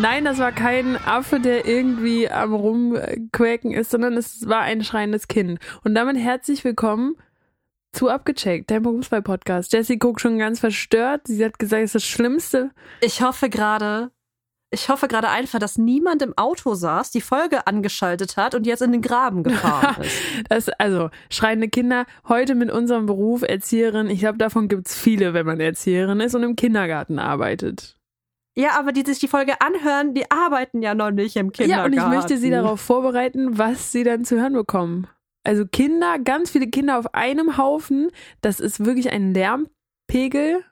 Nein, das war kein Affe, der irgendwie am Rumquäken ist, sondern es war ein schreiendes Kind. Und damit herzlich willkommen zu Abgecheckt, dein Berufswahl-Podcast. Jessie guckt schon ganz verstört. Sie hat gesagt, es ist das Schlimmste. Ich hoffe gerade, ich hoffe gerade einfach, dass niemand im Auto saß, die Folge angeschaltet hat und jetzt in den Graben gefahren ist. das, also, schreiende Kinder, heute mit unserem Beruf Erzieherin, ich glaube, davon gibt's viele, wenn man Erzieherin ist und im Kindergarten arbeitet. Ja, aber die sich die Folge anhören, die arbeiten ja noch nicht im Kindergarten. Ja, und ich möchte sie darauf vorbereiten, was sie dann zu hören bekommen. Also Kinder, ganz viele Kinder auf einem Haufen, das ist wirklich ein Lärmpegel,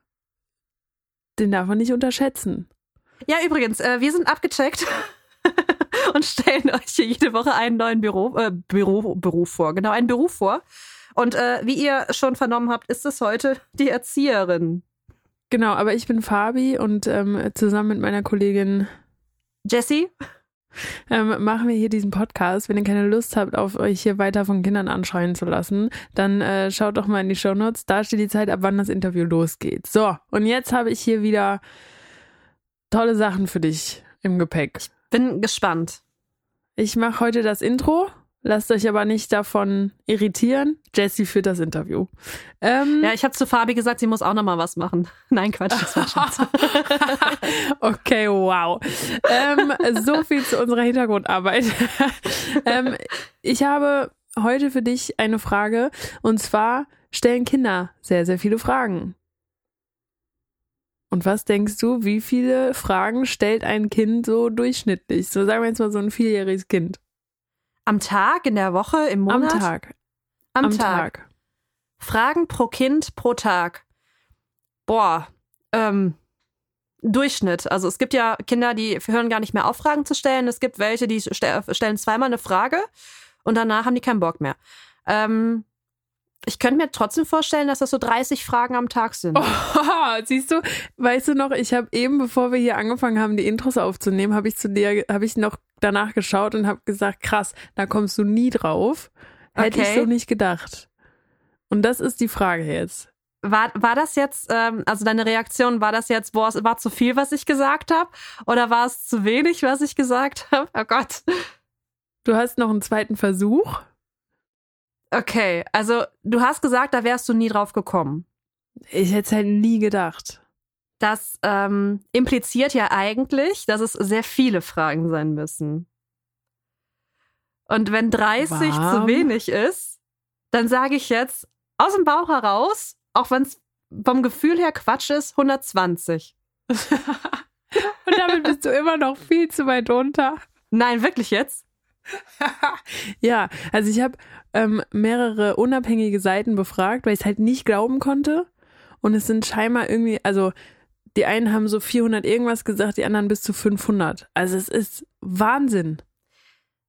den darf man nicht unterschätzen. Ja, übrigens, äh, wir sind abgecheckt und stellen euch hier jede Woche einen neuen Büro, äh, Büro, Beruf vor. Genau, einen Beruf vor. Und äh, wie ihr schon vernommen habt, ist es heute die Erzieherin. Genau, aber ich bin Fabi und ähm, zusammen mit meiner Kollegin Jessie ähm, machen wir hier diesen Podcast. Wenn ihr keine Lust habt, auf euch hier weiter von Kindern anschreien zu lassen, dann äh, schaut doch mal in die Show Notes. Da steht die Zeit, ab wann das Interview losgeht. So, und jetzt habe ich hier wieder tolle Sachen für dich im Gepäck. Ich bin gespannt. Ich mache heute das Intro Lasst euch aber nicht davon irritieren. Jessie führt das Interview. Ähm, ja, ich habe zu Fabi gesagt, sie muss auch noch mal was machen. Nein, Quatsch, das war Schatz. okay, wow. Ähm, so viel zu unserer Hintergrundarbeit. ähm, ich habe heute für dich eine Frage und zwar stellen Kinder sehr, sehr viele Fragen. Und was denkst du, wie viele Fragen stellt ein Kind so durchschnittlich? So sagen wir jetzt mal so ein vierjähriges Kind. Am Tag, in der Woche, im Monat? Am Tag. Am, Am Tag. Tag. Fragen pro Kind pro Tag. Boah, ähm, Durchschnitt. Also es gibt ja Kinder, die hören gar nicht mehr auf, Fragen zu stellen. Es gibt welche, die stellen zweimal eine Frage und danach haben die keinen Bock mehr. Ähm, ich könnte mir trotzdem vorstellen, dass das so 30 Fragen am Tag sind. Oh, siehst du, weißt du noch, ich habe eben, bevor wir hier angefangen haben, die Intros aufzunehmen, habe ich zu dir, habe ich noch danach geschaut und habe gesagt, krass, da kommst du nie drauf. Hätte okay. ich so nicht gedacht. Und das ist die Frage jetzt. War, war das jetzt, ähm, also deine Reaktion, war das jetzt, boah, es war zu viel, was ich gesagt habe? Oder war es zu wenig, was ich gesagt habe? Oh Gott. Du hast noch einen zweiten Versuch. Okay, also du hast gesagt, da wärst du nie drauf gekommen. Ich hätte es halt nie gedacht. Das ähm, impliziert ja eigentlich, dass es sehr viele Fragen sein müssen. Und wenn 30 Warm. zu wenig ist, dann sage ich jetzt aus dem Bauch heraus, auch wenn es vom Gefühl her Quatsch ist, 120. Und damit bist du immer noch viel zu weit runter. Nein, wirklich jetzt? ja, also ich habe ähm, mehrere unabhängige Seiten befragt, weil ich es halt nicht glauben konnte. Und es sind scheinbar irgendwie, also die einen haben so 400 irgendwas gesagt, die anderen bis zu 500. Also es ist Wahnsinn.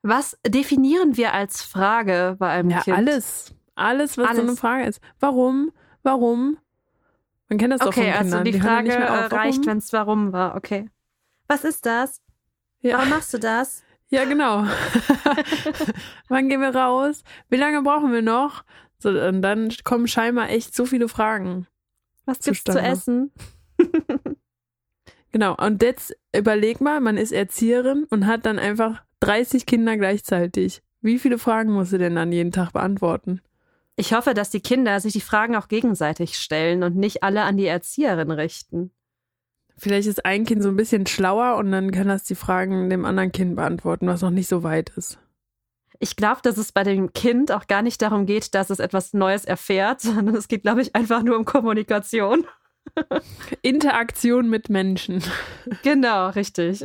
Was definieren wir als Frage bei einem ja, Kind? alles. Alles, was alles. so eine Frage ist. Warum? Warum? Man kennt das okay, doch von Kindern. Okay, also die, die Frage auf, reicht, wenn es warum war. Okay. Was ist das? Ja. Warum machst du das? Ja, genau. Wann gehen wir raus? Wie lange brauchen wir noch? So, und dann kommen scheinbar echt so viele Fragen. Was gibt's zu essen? genau, und jetzt überleg mal, man ist Erzieherin und hat dann einfach 30 Kinder gleichzeitig. Wie viele Fragen musst du denn dann jeden Tag beantworten? Ich hoffe, dass die Kinder sich die Fragen auch gegenseitig stellen und nicht alle an die Erzieherin richten. Vielleicht ist ein Kind so ein bisschen schlauer und dann kann das die Fragen dem anderen Kind beantworten, was noch nicht so weit ist. Ich glaube, dass es bei dem Kind auch gar nicht darum geht, dass es etwas Neues erfährt, sondern es geht, glaube ich, einfach nur um Kommunikation. Interaktion mit Menschen. Genau, richtig.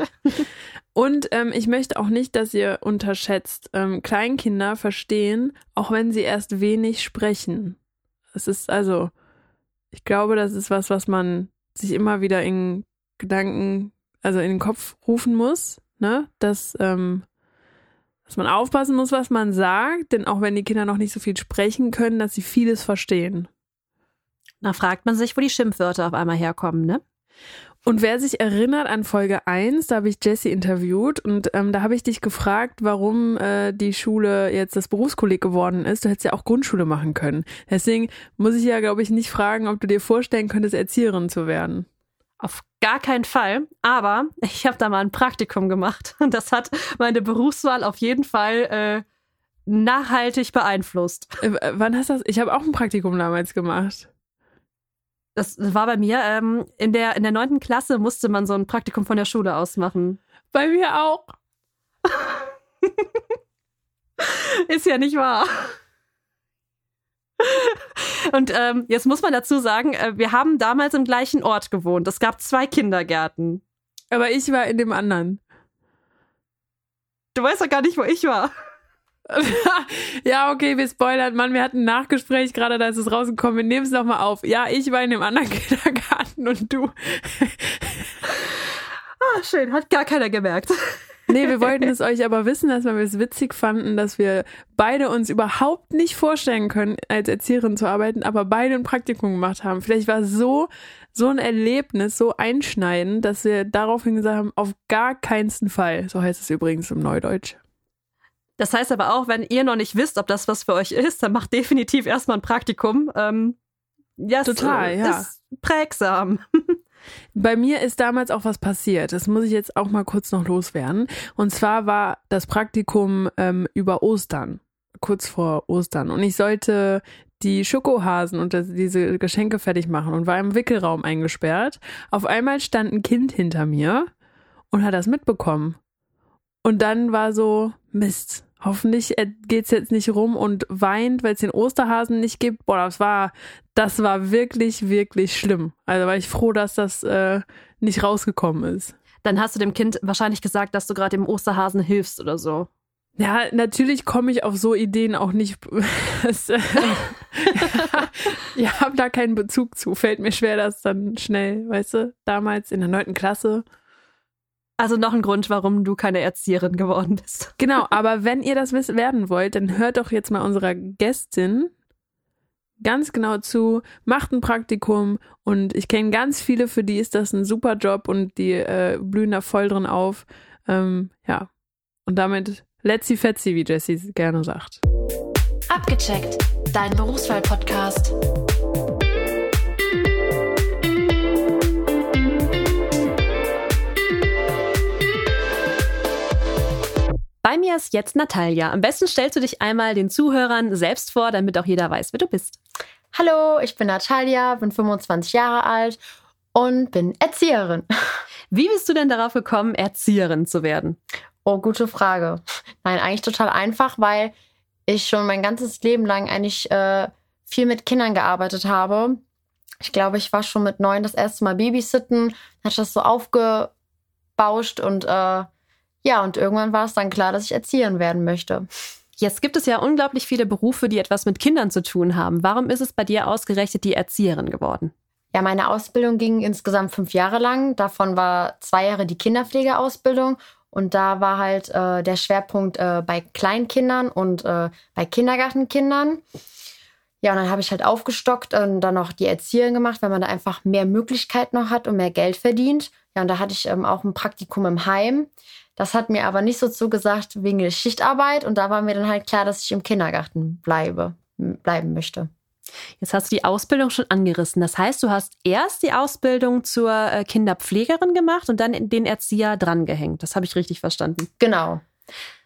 Und ähm, ich möchte auch nicht, dass ihr unterschätzt, ähm, Kleinkinder verstehen, auch wenn sie erst wenig sprechen. Es ist also, ich glaube, das ist was, was man sich immer wieder in Gedanken, also in den Kopf rufen muss, ne? Dass, ähm, dass man aufpassen muss, was man sagt, denn auch wenn die Kinder noch nicht so viel sprechen können, dass sie vieles verstehen. Da fragt man sich, wo die Schimpfwörter auf einmal herkommen, ne? Und wer sich erinnert an Folge 1, da habe ich Jessie interviewt und ähm, da habe ich dich gefragt, warum äh, die Schule jetzt das Berufskolleg geworden ist. Du hättest ja auch Grundschule machen können. Deswegen muss ich ja, glaube ich, nicht fragen, ob du dir vorstellen könntest, Erzieherin zu werden. Auf gar keinen Fall. Aber ich habe da mal ein Praktikum gemacht und das hat meine Berufswahl auf jeden Fall äh, nachhaltig beeinflusst. Äh, wann hast du das? Ich habe auch ein Praktikum damals gemacht. Das war bei mir. Ähm, in der in der neunten Klasse musste man so ein Praktikum von der Schule aus machen. Bei mir auch. Ist ja nicht wahr. Und ähm, jetzt muss man dazu sagen, äh, wir haben damals im gleichen Ort gewohnt. Es gab zwei Kindergärten. Aber ich war in dem anderen. Du weißt doch gar nicht, wo ich war. ja, okay, wir spoilern. Mann, wir hatten ein Nachgespräch gerade, da ist es rausgekommen. Wir nehmen es nochmal auf. Ja, ich war in dem anderen Kindergarten und du. ah, schön. Hat gar keiner gemerkt. Nee, wir wollten es euch aber wissen weil wir es witzig fanden, dass wir beide uns überhaupt nicht vorstellen können, als Erzieherin zu arbeiten, aber beide ein Praktikum gemacht haben. Vielleicht war es so, so ein Erlebnis, so einschneidend, dass wir daraufhin gesagt haben, auf gar keinen Fall. So heißt es übrigens im Neudeutsch. Das heißt aber auch, wenn ihr noch nicht wisst, ob das was für euch ist, dann macht definitiv erstmal ein Praktikum. Ähm, ja, Total, ist, ja. Ist prägsam. Bei mir ist damals auch was passiert. Das muss ich jetzt auch mal kurz noch loswerden. Und zwar war das Praktikum ähm, über Ostern, kurz vor Ostern. Und ich sollte die Schokohasen und diese Geschenke fertig machen und war im Wickelraum eingesperrt. Auf einmal stand ein Kind hinter mir und hat das mitbekommen. Und dann war so, Mist, hoffentlich geht's jetzt nicht rum und weint, weil es den Osterhasen nicht gibt. Boah, das war, das war wirklich, wirklich schlimm. Also war ich froh, dass das äh, nicht rausgekommen ist. Dann hast du dem Kind wahrscheinlich gesagt, dass du gerade dem Osterhasen hilfst oder so. Ja, natürlich komme ich auf so Ideen auch nicht. Das, äh, ja, habe da keinen Bezug zu. Fällt mir schwer, das dann schnell, weißt du, damals in der neunten Klasse. Also noch ein Grund, warum du keine Erzieherin geworden bist. Genau, aber wenn ihr das werden wollt, dann hört doch jetzt mal unserer Gästin ganz genau zu, macht ein Praktikum und ich kenne ganz viele, für die ist das ein super Job und die äh, blühen da voll drin auf. Ähm, ja, und damit let's fetzi, wie Jessie gerne sagt. Abgecheckt, dein Berufswahl-Podcast. Bei mir ist jetzt Natalia. Am besten stellst du dich einmal den Zuhörern selbst vor, damit auch jeder weiß, wer du bist. Hallo, ich bin Natalia, bin 25 Jahre alt und bin Erzieherin. Wie bist du denn darauf gekommen, Erzieherin zu werden? Oh, gute Frage. Nein, eigentlich total einfach, weil ich schon mein ganzes Leben lang eigentlich äh, viel mit Kindern gearbeitet habe. Ich glaube, ich war schon mit neun das erste Mal Babysitten, hatte das so aufgebauscht und äh, ja, und irgendwann war es dann klar, dass ich Erzieherin werden möchte. Jetzt gibt es ja unglaublich viele Berufe, die etwas mit Kindern zu tun haben. Warum ist es bei dir ausgerechnet die Erzieherin geworden? Ja, meine Ausbildung ging insgesamt fünf Jahre lang. Davon war zwei Jahre die Kinderpflegeausbildung. Und da war halt äh, der Schwerpunkt äh, bei Kleinkindern und äh, bei Kindergartenkindern. Ja, und dann habe ich halt aufgestockt und dann noch die Erzieherin gemacht, weil man da einfach mehr Möglichkeiten noch hat und mehr Geld verdient. Ja, und da hatte ich ähm, auch ein Praktikum im Heim. Das hat mir aber nicht so zugesagt wegen der Schichtarbeit und da war mir dann halt klar, dass ich im Kindergarten bleibe, bleiben möchte. Jetzt hast du die Ausbildung schon angerissen. Das heißt, du hast erst die Ausbildung zur äh, Kinderpflegerin gemacht und dann den Erzieher drangehängt. Das habe ich richtig verstanden. Genau.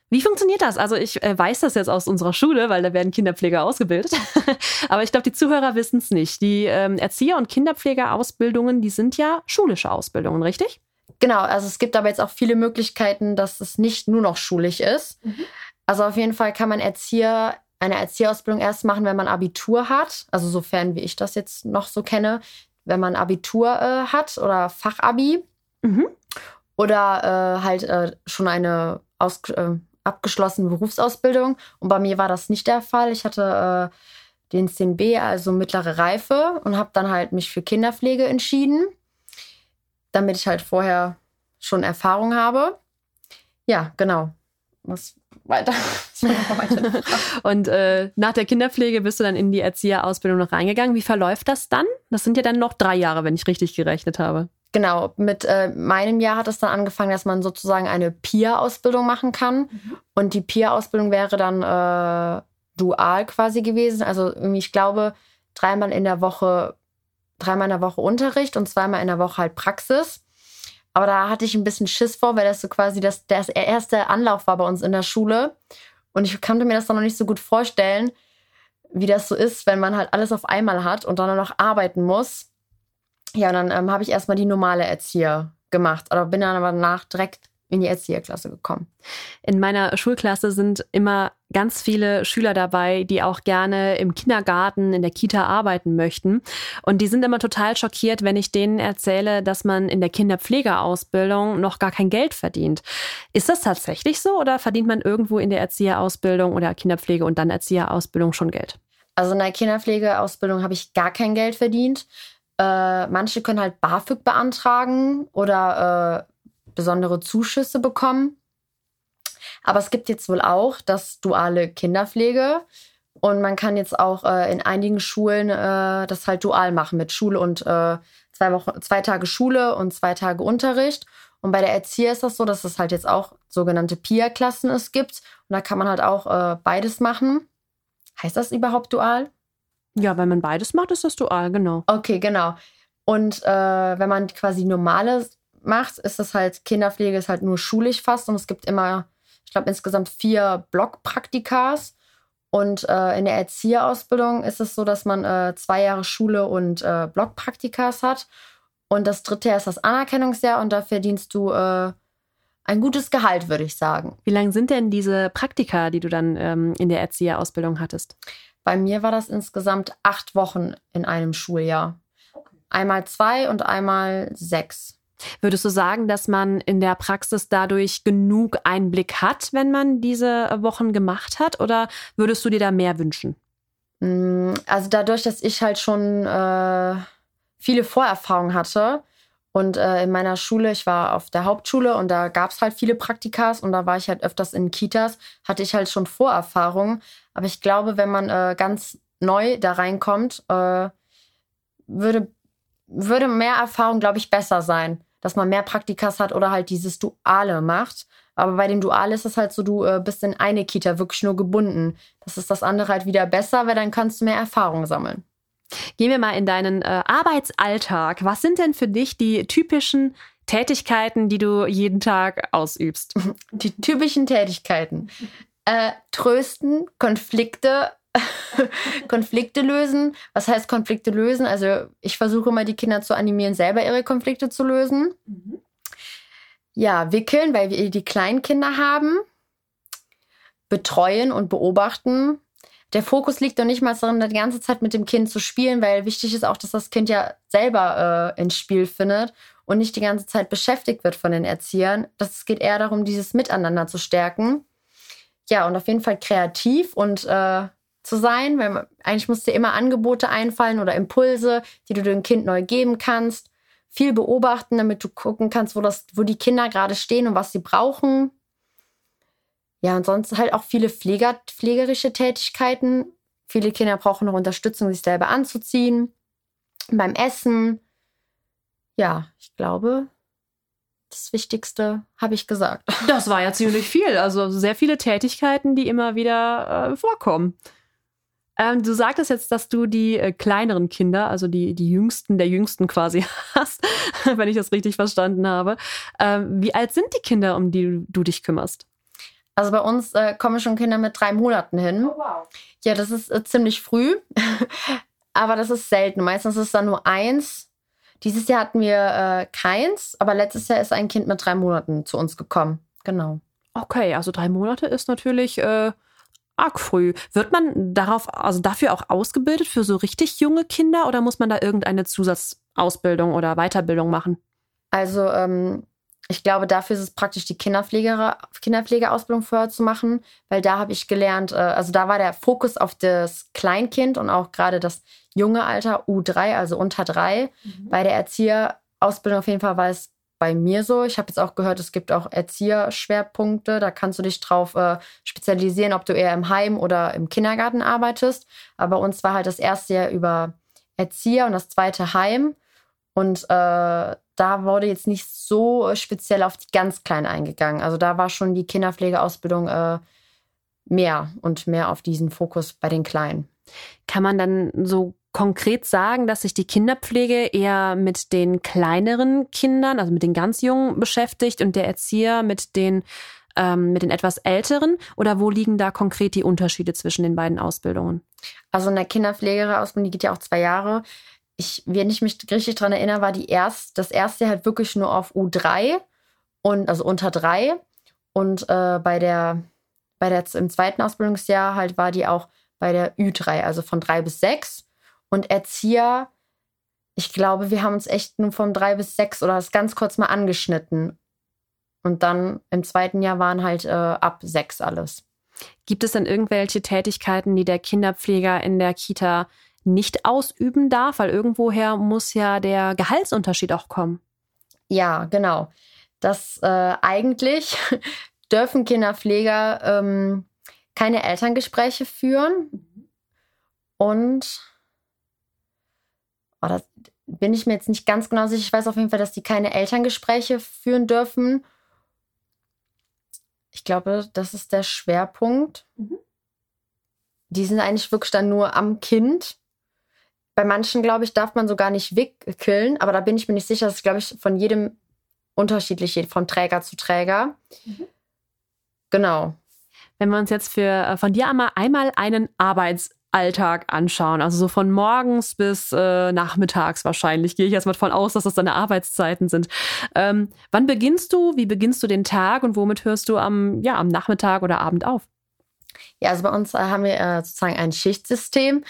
Wie funktioniert das? Also ich äh, weiß das jetzt aus unserer Schule, weil da werden Kinderpfleger ausgebildet. Aber ich glaube, die Zuhörer wissen es nicht. Die ähm, Erzieher- und Kinderpflegerausbildungen, die sind ja schulische Ausbildungen, richtig? Genau, also es gibt aber jetzt auch viele Möglichkeiten, dass es nicht nur noch schulisch ist. Mhm. Also auf jeden Fall kann man Erzieher, eine Erzieherausbildung erst machen, wenn man Abitur hat. Also sofern wie ich das jetzt noch so kenne, wenn man Abitur äh, hat oder Fachabi. Mhm. Oder äh, halt äh, schon eine aus, äh, abgeschlossene Berufsausbildung. Und bei mir war das nicht der Fall. Ich hatte äh, den CNB, also mittlere Reife, und habe dann halt mich für Kinderpflege entschieden damit ich halt vorher schon Erfahrung habe. Ja, genau. Was weiter? und äh, nach der Kinderpflege bist du dann in die Erzieherausbildung noch reingegangen. Wie verläuft das dann? Das sind ja dann noch drei Jahre, wenn ich richtig gerechnet habe. Genau, mit äh, meinem Jahr hat es dann angefangen, dass man sozusagen eine PIA-Ausbildung machen kann. Mhm. Und die PIA-Ausbildung wäre dann äh, dual quasi gewesen. Also irgendwie, ich glaube, dreimal in der Woche dreimal in der Woche Unterricht und zweimal in der Woche halt Praxis. Aber da hatte ich ein bisschen Schiss vor, weil das so quasi das, das erste Anlauf war bei uns in der Schule. Und ich konnte mir das dann noch nicht so gut vorstellen, wie das so ist, wenn man halt alles auf einmal hat und dann noch arbeiten muss. Ja, und dann ähm, habe ich erstmal die normale Erzieher gemacht. Aber bin dann aber nach direkt in die Erzieherklasse gekommen. In meiner Schulklasse sind immer ganz viele Schüler dabei, die auch gerne im Kindergarten, in der Kita arbeiten möchten. Und die sind immer total schockiert, wenn ich denen erzähle, dass man in der Kinderpflegeausbildung noch gar kein Geld verdient. Ist das tatsächlich so oder verdient man irgendwo in der Erzieherausbildung oder Kinderpflege und dann Erzieherausbildung schon Geld? Also in der Kinderpflegeausbildung habe ich gar kein Geld verdient. Äh, manche können halt BAföG beantragen oder äh, besondere Zuschüsse bekommen. Aber es gibt jetzt wohl auch das duale Kinderpflege. Und man kann jetzt auch äh, in einigen Schulen äh, das halt dual machen mit Schule und äh, zwei, Wochen, zwei Tage Schule und zwei Tage Unterricht. Und bei der Erzieher ist das so, dass es halt jetzt auch sogenannte PIA-Klassen es gibt. Und da kann man halt auch äh, beides machen. Heißt das überhaupt dual? Ja, wenn man beides macht, ist das dual, genau. Okay, genau. Und äh, wenn man quasi normale macht, ist das halt, Kinderpflege ist halt nur schulisch fast und es gibt immer, ich glaube, insgesamt vier Blockpraktikas. Und äh, in der Erzieherausbildung ist es so, dass man äh, zwei Jahre Schule und äh, Blockpraktikas hat. Und das dritte Jahr ist das Anerkennungsjahr und da verdienst du äh, ein gutes Gehalt, würde ich sagen. Wie lang sind denn diese Praktika, die du dann ähm, in der Erzieherausbildung hattest? Bei mir war das insgesamt acht Wochen in einem Schuljahr. Einmal zwei und einmal sechs. Würdest du sagen, dass man in der Praxis dadurch genug Einblick hat, wenn man diese Wochen gemacht hat? Oder würdest du dir da mehr wünschen? Mm, also dadurch, dass ich halt schon äh, viele Vorerfahrungen hatte und äh, in meiner Schule, ich war auf der Hauptschule und da gab es halt viele Praktikas und da war ich halt öfters in Kitas, hatte ich halt schon Vorerfahrungen. Aber ich glaube, wenn man äh, ganz neu da reinkommt, äh, würde, würde mehr Erfahrung, glaube ich, besser sein dass man mehr Praktikas hat oder halt dieses Duale macht. Aber bei dem Dual ist es halt so, du äh, bist in eine Kita wirklich nur gebunden. Das ist das andere halt wieder besser, weil dann kannst du mehr Erfahrung sammeln. Gehen wir mal in deinen äh, Arbeitsalltag. Was sind denn für dich die typischen Tätigkeiten, die du jeden Tag ausübst? Die typischen Tätigkeiten. Äh, trösten, Konflikte Konflikte lösen. Was heißt Konflikte lösen? Also ich versuche immer die Kinder zu animieren, selber ihre Konflikte zu lösen. Mhm. Ja, wickeln, weil wir die Kleinkinder haben. Betreuen und beobachten. Der Fokus liegt doch nicht mal darin, die ganze Zeit mit dem Kind zu spielen, weil wichtig ist auch, dass das Kind ja selber äh, ins Spiel findet und nicht die ganze Zeit beschäftigt wird von den Erziehern. Das geht eher darum, dieses Miteinander zu stärken. Ja, und auf jeden Fall kreativ und äh, zu sein, weil man, eigentlich musst dir immer Angebote einfallen oder Impulse, die du dem Kind neu geben kannst. Viel beobachten, damit du gucken kannst, wo, das, wo die Kinder gerade stehen und was sie brauchen. Ja, und sonst halt auch viele Pfleger, pflegerische Tätigkeiten. Viele Kinder brauchen noch Unterstützung, sich selber anzuziehen. Beim Essen. Ja, ich glaube, das Wichtigste habe ich gesagt. Das war ja ziemlich viel. Also sehr viele Tätigkeiten, die immer wieder äh, vorkommen. Ähm, du sagtest jetzt, dass du die äh, kleineren Kinder, also die, die Jüngsten der Jüngsten quasi hast, wenn ich das richtig verstanden habe. Ähm, wie alt sind die Kinder, um die du dich kümmerst? Also bei uns äh, kommen schon Kinder mit drei Monaten hin. Oh, wow. Ja, das ist äh, ziemlich früh, aber das ist selten. Meistens ist es dann nur eins. Dieses Jahr hatten wir äh, keins, aber letztes Jahr ist ein Kind mit drei Monaten zu uns gekommen. Genau. Okay, also drei Monate ist natürlich äh, arg früh. Wird man darauf, also dafür auch ausgebildet für so richtig junge Kinder oder muss man da irgendeine Zusatzausbildung oder Weiterbildung machen? Also ähm, ich glaube, dafür ist es praktisch, die Kinderpflege, Kinderpflegeausbildung vorher zu machen, weil da habe ich gelernt, äh, also da war der Fokus auf das Kleinkind und auch gerade das junge Alter U3, also unter drei. Mhm. Bei der Erzieherausbildung auf jeden Fall war es bei mir so. Ich habe jetzt auch gehört, es gibt auch Erzieherschwerpunkte. Da kannst du dich drauf äh, spezialisieren, ob du eher im Heim oder im Kindergarten arbeitest. Aber bei uns war halt das erste Jahr über Erzieher und das zweite Heim. Und äh, da wurde jetzt nicht so speziell auf die ganz Kleinen eingegangen. Also da war schon die Kinderpflegeausbildung äh, mehr und mehr auf diesen Fokus bei den Kleinen. Kann man dann so konkret sagen, dass sich die Kinderpflege eher mit den kleineren Kindern, also mit den ganz Jungen beschäftigt und der Erzieher mit den ähm, mit den etwas älteren? Oder wo liegen da konkret die Unterschiede zwischen den beiden Ausbildungen? Also in der Kinderpflegeausbildung, die geht ja auch zwei Jahre. Ich, wenn ich mich richtig daran erinnere, war die erst, das erste halt wirklich nur auf U3 und also unter drei. Und äh, bei der, bei der im zweiten Ausbildungsjahr halt war die auch bei der Ü3, also von drei bis sechs. Und Erzieher, ich glaube, wir haben uns echt nur von drei bis sechs oder das ganz kurz mal angeschnitten. Und dann im zweiten Jahr waren halt äh, ab sechs alles. Gibt es denn irgendwelche Tätigkeiten, die der Kinderpfleger in der Kita nicht ausüben darf? Weil irgendwoher muss ja der Gehaltsunterschied auch kommen. Ja, genau. Das äh, eigentlich dürfen Kinderpfleger ähm, keine Elterngespräche führen. Und oh, das bin ich mir jetzt nicht ganz genau sicher. Ich weiß auf jeden Fall, dass die keine Elterngespräche führen dürfen ich glaube, das ist der Schwerpunkt. Mhm. Die sind eigentlich wirklich dann nur am Kind. Bei manchen, glaube ich, darf man sogar nicht wickeln, aber da bin ich mir nicht sicher. Das ist, glaube ich, von jedem unterschiedlich, von Träger zu Träger. Mhm. Genau. Wenn wir uns jetzt für, äh, von dir einmal, einmal einen Arbeits- Alltag anschauen. Also so von morgens bis äh, nachmittags wahrscheinlich. Gehe ich erstmal davon aus, dass das deine Arbeitszeiten sind. Ähm, wann beginnst du? Wie beginnst du den Tag und womit hörst du am, ja, am Nachmittag oder Abend auf? Ja, also bei uns äh, haben wir äh, sozusagen ein Schichtsystem.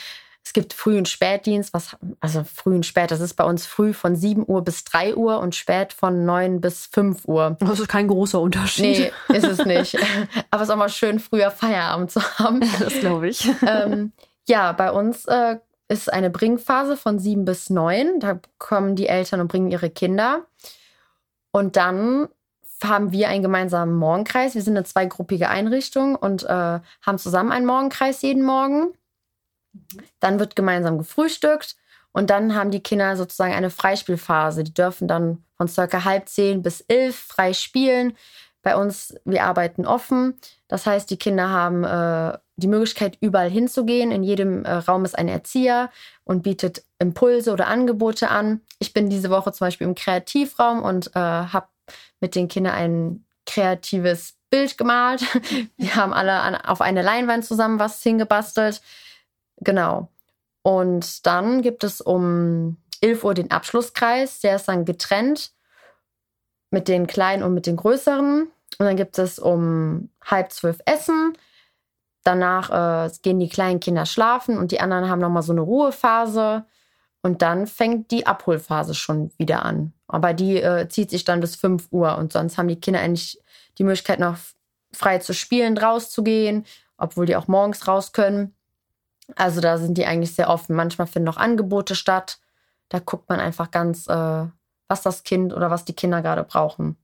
Es gibt Früh- und Spätdienst, was, also Früh und Spät, das ist bei uns früh von 7 Uhr bis 3 Uhr und spät von 9 bis 5 Uhr. Das ist kein großer Unterschied. Nee, ist es nicht. Aber es ist auch mal schön, früher Feierabend zu haben. Das glaube ich. Ähm, ja, bei uns äh, ist eine Bringphase von sieben bis neun. Da kommen die Eltern und bringen ihre Kinder. Und dann haben wir einen gemeinsamen Morgenkreis. Wir sind eine zweigruppige Einrichtung und äh, haben zusammen einen Morgenkreis jeden Morgen. Dann wird gemeinsam gefrühstückt und dann haben die Kinder sozusagen eine Freispielphase. Die dürfen dann von circa halb zehn bis elf frei spielen. Bei uns, wir arbeiten offen. Das heißt, die Kinder haben äh, die Möglichkeit, überall hinzugehen. In jedem äh, Raum ist ein Erzieher und bietet Impulse oder Angebote an. Ich bin diese Woche zum Beispiel im Kreativraum und äh, habe mit den Kindern ein kreatives Bild gemalt. Wir haben alle an, auf eine Leinwand zusammen was hingebastelt. Genau. Und dann gibt es um 11 Uhr den Abschlusskreis. Der ist dann getrennt mit den kleinen und mit den größeren. Und dann gibt es um halb zwölf Essen. Danach äh, gehen die kleinen Kinder schlafen und die anderen haben nochmal so eine Ruhephase. Und dann fängt die Abholphase schon wieder an. Aber die äh, zieht sich dann bis 5 Uhr. Und sonst haben die Kinder eigentlich die Möglichkeit, noch frei zu spielen, rauszugehen, obwohl die auch morgens raus können. Also da sind die eigentlich sehr offen. Manchmal finden noch Angebote statt. Da guckt man einfach ganz, äh, was das Kind oder was die Kinder gerade brauchen.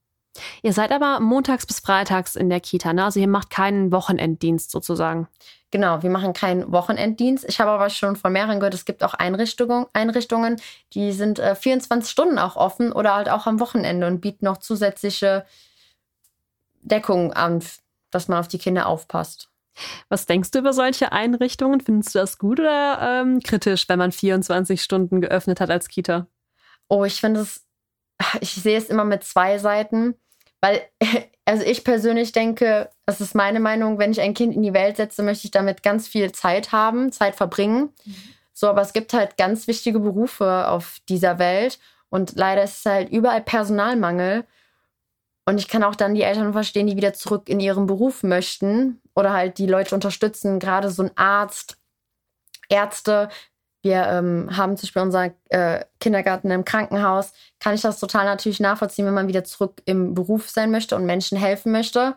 Ihr seid aber montags bis freitags in der Kita, ne? Also ihr macht keinen Wochenenddienst sozusagen. Genau, wir machen keinen Wochenenddienst. Ich habe aber schon von mehreren gehört, es gibt auch Einrichtungen, Einrichtungen die sind äh, 24 Stunden auch offen oder halt auch am Wochenende und bieten noch zusätzliche Deckung an, dass man auf die Kinder aufpasst. Was denkst du über solche Einrichtungen? Findest du das gut oder ähm, kritisch, wenn man 24 Stunden geöffnet hat als Kita? Oh, ich finde es, ich sehe es immer mit zwei Seiten. Weil, also ich persönlich denke, das ist meine Meinung, wenn ich ein Kind in die Welt setze, möchte ich damit ganz viel Zeit haben, Zeit verbringen. Mhm. So, aber es gibt halt ganz wichtige Berufe auf dieser Welt und leider ist es halt überall Personalmangel. Und ich kann auch dann die Eltern verstehen, die wieder zurück in ihren Beruf möchten oder halt die Leute unterstützen, gerade so ein Arzt, Ärzte, wir ähm, haben zum Beispiel unser äh, Kindergarten im Krankenhaus, kann ich das total natürlich nachvollziehen, wenn man wieder zurück im Beruf sein möchte und Menschen helfen möchte.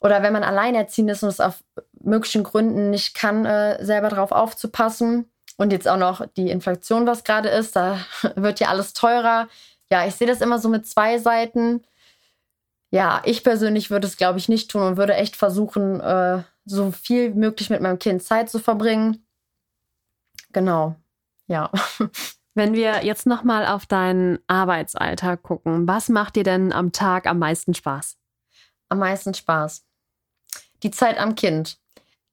Oder wenn man alleinerziehend ist und es auf möglichen Gründen nicht kann, äh, selber drauf aufzupassen. Und jetzt auch noch die Inflation, was gerade ist, da wird ja alles teurer. Ja, ich sehe das immer so mit zwei Seiten. Ja, ich persönlich würde es, glaube ich, nicht tun und würde echt versuchen, äh, so viel möglich mit meinem Kind Zeit zu verbringen Genau, ja. Wenn wir jetzt nochmal auf deinen Arbeitsalltag gucken, was macht dir denn am Tag am meisten Spaß? Am meisten Spaß. Die Zeit am Kind.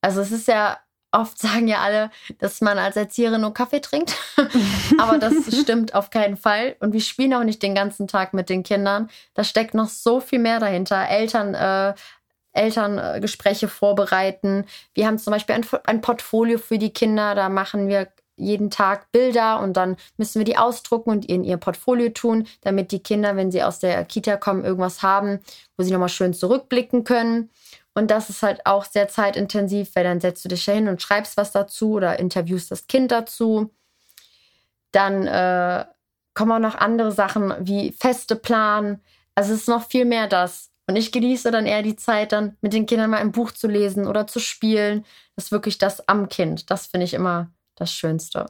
Also es ist ja oft sagen ja alle, dass man als Erzieherin nur Kaffee trinkt. Aber das stimmt auf keinen Fall. Und wir spielen auch nicht den ganzen Tag mit den Kindern. Da steckt noch so viel mehr dahinter. Eltern, äh, Elterngespräche vorbereiten. Wir haben zum Beispiel ein, ein Portfolio für die Kinder. Da machen wir jeden Tag Bilder und dann müssen wir die ausdrucken und in ihr Portfolio tun, damit die Kinder, wenn sie aus der Kita kommen, irgendwas haben, wo sie nochmal schön zurückblicken können. Und das ist halt auch sehr zeitintensiv, weil dann setzt du dich da hin und schreibst was dazu oder interviewst das Kind dazu. Dann äh, kommen auch noch andere Sachen wie feste Planen. Also es ist noch viel mehr das. Und ich genieße dann eher die Zeit, dann mit den Kindern mal ein Buch zu lesen oder zu spielen. Das ist wirklich das am Kind. Das finde ich immer das Schönste.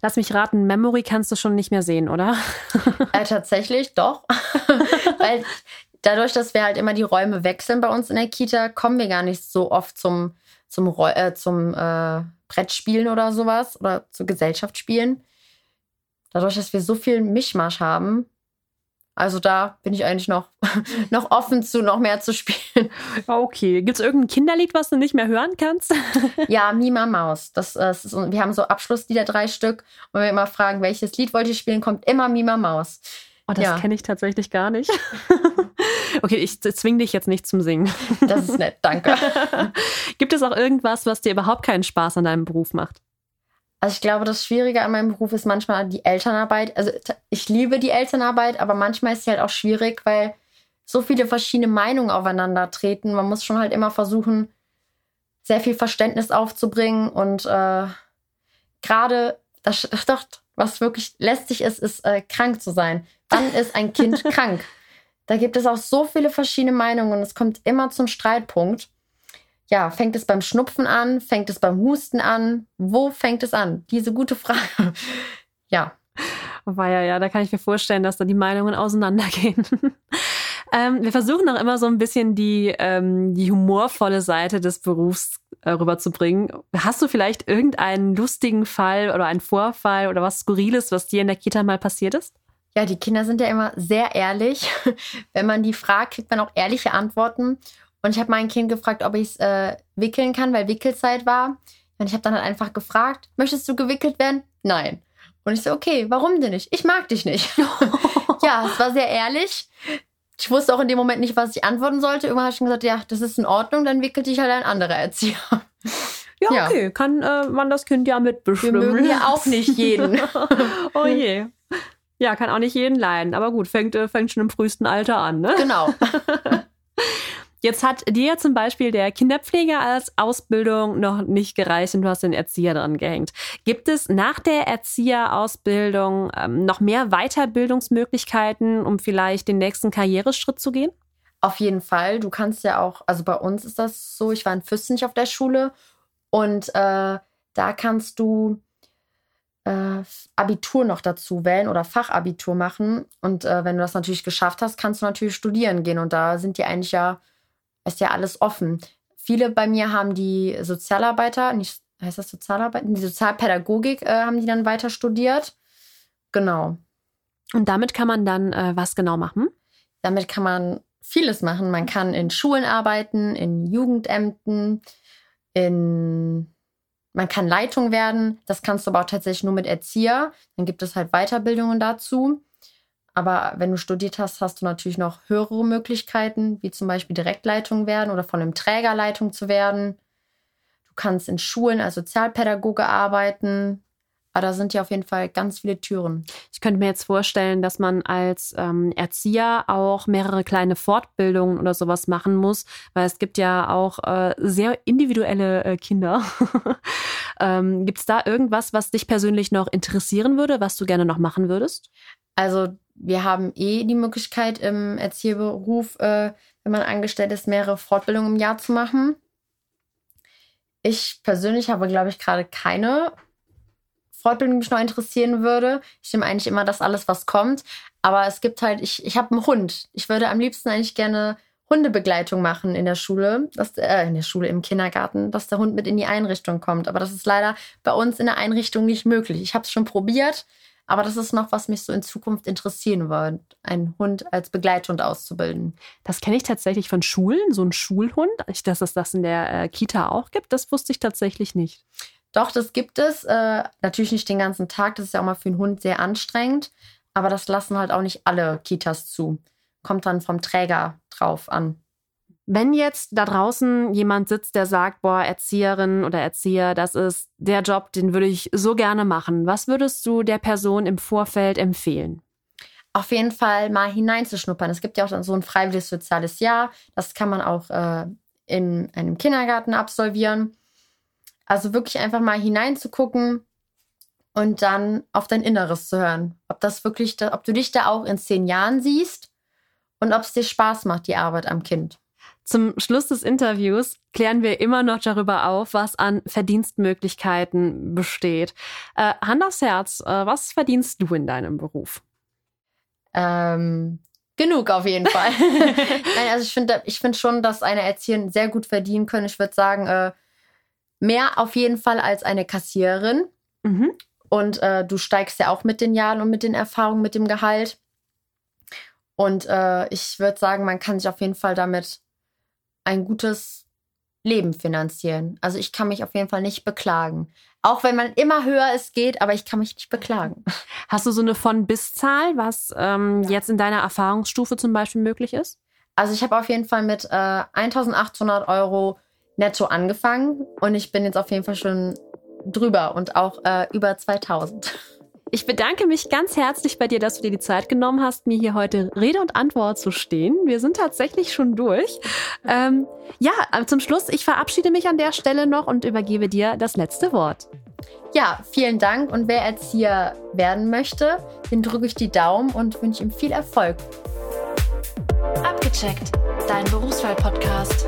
Lass mich raten, Memory kannst du schon nicht mehr sehen, oder? Äh, tatsächlich, doch. Weil dadurch, dass wir halt immer die Räume wechseln bei uns in der Kita, kommen wir gar nicht so oft zum, zum, äh, zum äh, Brettspielen oder sowas oder zu Gesellschaftsspielen. Dadurch, dass wir so viel Mischmasch haben, also da bin ich eigentlich noch, noch offen zu, noch mehr zu spielen. Okay. Gibt es irgendein Kinderlied, was du nicht mehr hören kannst? ja, Mima Maus. Das, das ist, wir haben so Abschlusslieder, drei Stück. Und wenn wir immer fragen, welches Lied wollt ihr spielen, kommt immer Mima Maus. Oh, das ja. kenne ich tatsächlich gar nicht. okay, ich zwing dich jetzt nicht zum Singen. Das ist nett, danke. Gibt es auch irgendwas, was dir überhaupt keinen Spaß an deinem Beruf macht? Also ich glaube, das Schwierige an meinem Beruf ist manchmal die Elternarbeit. Also ich liebe die Elternarbeit, aber manchmal ist sie halt auch schwierig, weil so viele verschiedene Meinungen aufeinander treten. Man muss schon halt immer versuchen, sehr viel Verständnis aufzubringen und äh, gerade das doch, was wirklich lästig ist, ist äh, krank zu sein. Wann ist ein Kind krank? Da gibt es auch so viele verschiedene Meinungen und es kommt immer zum Streitpunkt ja, fängt es beim Schnupfen an? Fängt es beim Husten an? Wo fängt es an? Diese gute Frage. ja. War ja, ja, da kann ich mir vorstellen, dass da die Meinungen auseinandergehen. ähm, wir versuchen auch immer so ein bisschen die, ähm, die humorvolle Seite des Berufs äh, rüberzubringen. Hast du vielleicht irgendeinen lustigen Fall oder einen Vorfall oder was Skurriles, was dir in der Kita mal passiert ist? Ja, die Kinder sind ja immer sehr ehrlich. Wenn man die fragt, kriegt man auch ehrliche Antworten. Und ich habe mein Kind gefragt, ob ich es äh, wickeln kann, weil Wickelzeit war. Und ich habe dann halt einfach gefragt, möchtest du gewickelt werden? Nein. Und ich so, okay, warum denn nicht? Ich mag dich nicht. ja, es war sehr ehrlich. Ich wusste auch in dem Moment nicht, was ich antworten sollte. Irgendwann habe ich gesagt, ja, das ist in Ordnung, dann wickelt dich halt ein anderer Erzieher. Ja, ja. okay, kann äh, man das Kind ja mitbestimmen. Wir mögen ja auch nicht jeden. oh je. Ja, kann auch nicht jeden leiden. Aber gut, fängt, äh, fängt schon im frühesten Alter an, ne? Genau. Jetzt hat dir zum Beispiel der Kinderpfleger als Ausbildung noch nicht gereicht und du hast den Erzieher dran gehängt. Gibt es nach der Erzieherausbildung ähm, noch mehr Weiterbildungsmöglichkeiten, um vielleicht den nächsten Karriereschritt zu gehen? Auf jeden Fall. Du kannst ja auch, also bei uns ist das so, ich war in Füssen nicht auf der Schule und äh, da kannst du äh, Abitur noch dazu wählen oder Fachabitur machen. Und äh, wenn du das natürlich geschafft hast, kannst du natürlich studieren gehen. Und da sind die eigentlich ja ist ja alles offen. Viele bei mir haben die Sozialarbeiter, nicht, heißt das Sozialarbeit? Die Sozialpädagogik äh, haben die dann weiter studiert. Genau. Und damit kann man dann äh, was genau machen? Damit kann man vieles machen. Man kann in Schulen arbeiten, in Jugendämten, in man kann Leitung werden. Das kannst du aber auch tatsächlich nur mit Erzieher. Dann gibt es halt Weiterbildungen dazu. Aber wenn du studiert hast, hast du natürlich noch höhere Möglichkeiten, wie zum Beispiel Direktleitung werden oder von einem Trägerleitung zu werden. Du kannst in Schulen als Sozialpädagoge arbeiten. Aber da sind ja auf jeden Fall ganz viele Türen. Ich könnte mir jetzt vorstellen, dass man als ähm, Erzieher auch mehrere kleine Fortbildungen oder sowas machen muss, weil es gibt ja auch äh, sehr individuelle äh, Kinder. ähm, gibt es da irgendwas, was dich persönlich noch interessieren würde, was du gerne noch machen würdest? Also wir haben eh die Möglichkeit im Erzieherberuf, äh, wenn man angestellt ist, mehrere Fortbildungen im Jahr zu machen. Ich persönlich habe, glaube ich, gerade keine Fortbildung, mich noch interessieren würde. Ich nehme eigentlich immer das alles, was kommt. Aber es gibt halt, ich, ich habe einen Hund. Ich würde am liebsten eigentlich gerne Hundebegleitung machen in der Schule, dass, äh, in der Schule, im Kindergarten, dass der Hund mit in die Einrichtung kommt. Aber das ist leider bei uns in der Einrichtung nicht möglich. Ich habe es schon probiert, Aber das ist noch, was mich so in Zukunft interessieren wird, einen Hund als Begleithund auszubilden. Das kenne ich tatsächlich von Schulen, so ein Schulhund. Dass es das in der äh, Kita auch gibt, das wusste ich tatsächlich nicht. Doch, das gibt es. Äh, natürlich nicht den ganzen Tag. Das ist ja auch mal für einen Hund sehr anstrengend. Aber das lassen halt auch nicht alle Kitas zu. Kommt dann vom Träger drauf an. Wenn jetzt da draußen jemand sitzt, der sagt, boah, Erzieherin oder Erzieher, das ist der Job, den würde ich so gerne machen, was würdest du der Person im Vorfeld empfehlen? Auf jeden Fall mal hineinzuschnuppern. Es gibt ja auch so ein freiwilliges soziales Jahr. Das kann man auch äh, in einem Kindergarten absolvieren. Also wirklich einfach mal hineinzugucken und dann auf dein Inneres zu hören. Ob das wirklich, ob du dich da auch in zehn Jahren siehst und ob es dir Spaß macht, die Arbeit am Kind. Zum Schluss des Interviews klären wir immer noch darüber auf, was an Verdienstmöglichkeiten besteht. Äh, Hand aufs Herz, äh, was verdienst du in deinem Beruf? Ähm, genug auf jeden Fall. Nein, also ich finde ich find schon, dass eine Erzieherin sehr gut verdienen können. Ich würde sagen, äh, mehr auf jeden Fall als eine Kassiererin. Mhm. Und äh, du steigst ja auch mit den Jahren und mit den Erfahrungen, mit dem Gehalt. Und äh, ich würde sagen, man kann sich auf jeden Fall damit ein gutes Leben finanzieren. Also ich kann mich auf jeden Fall nicht beklagen. Auch wenn man immer höher es geht, aber ich kann mich nicht beklagen. Hast du so eine von-bis-Zahl, was ähm, ja. jetzt in deiner Erfahrungsstufe zum Beispiel möglich ist? Also ich habe auf jeden Fall mit äh, 1800 Euro netto angefangen und ich bin jetzt auf jeden Fall schon drüber und auch äh, über 2000. Ich bedanke mich ganz herzlich bei dir, dass du dir die Zeit genommen hast, mir hier heute Rede und Antwort zu stehen. Wir sind tatsächlich schon durch. Ähm, ja, zum Schluss, ich verabschiede mich an der Stelle noch und übergebe dir das letzte Wort. Ja, vielen Dank. Und wer Erzieher werden möchte, den drücke ich die Daumen und wünsche ihm viel Erfolg. Abgecheckt, dein Berufswahl-Podcast.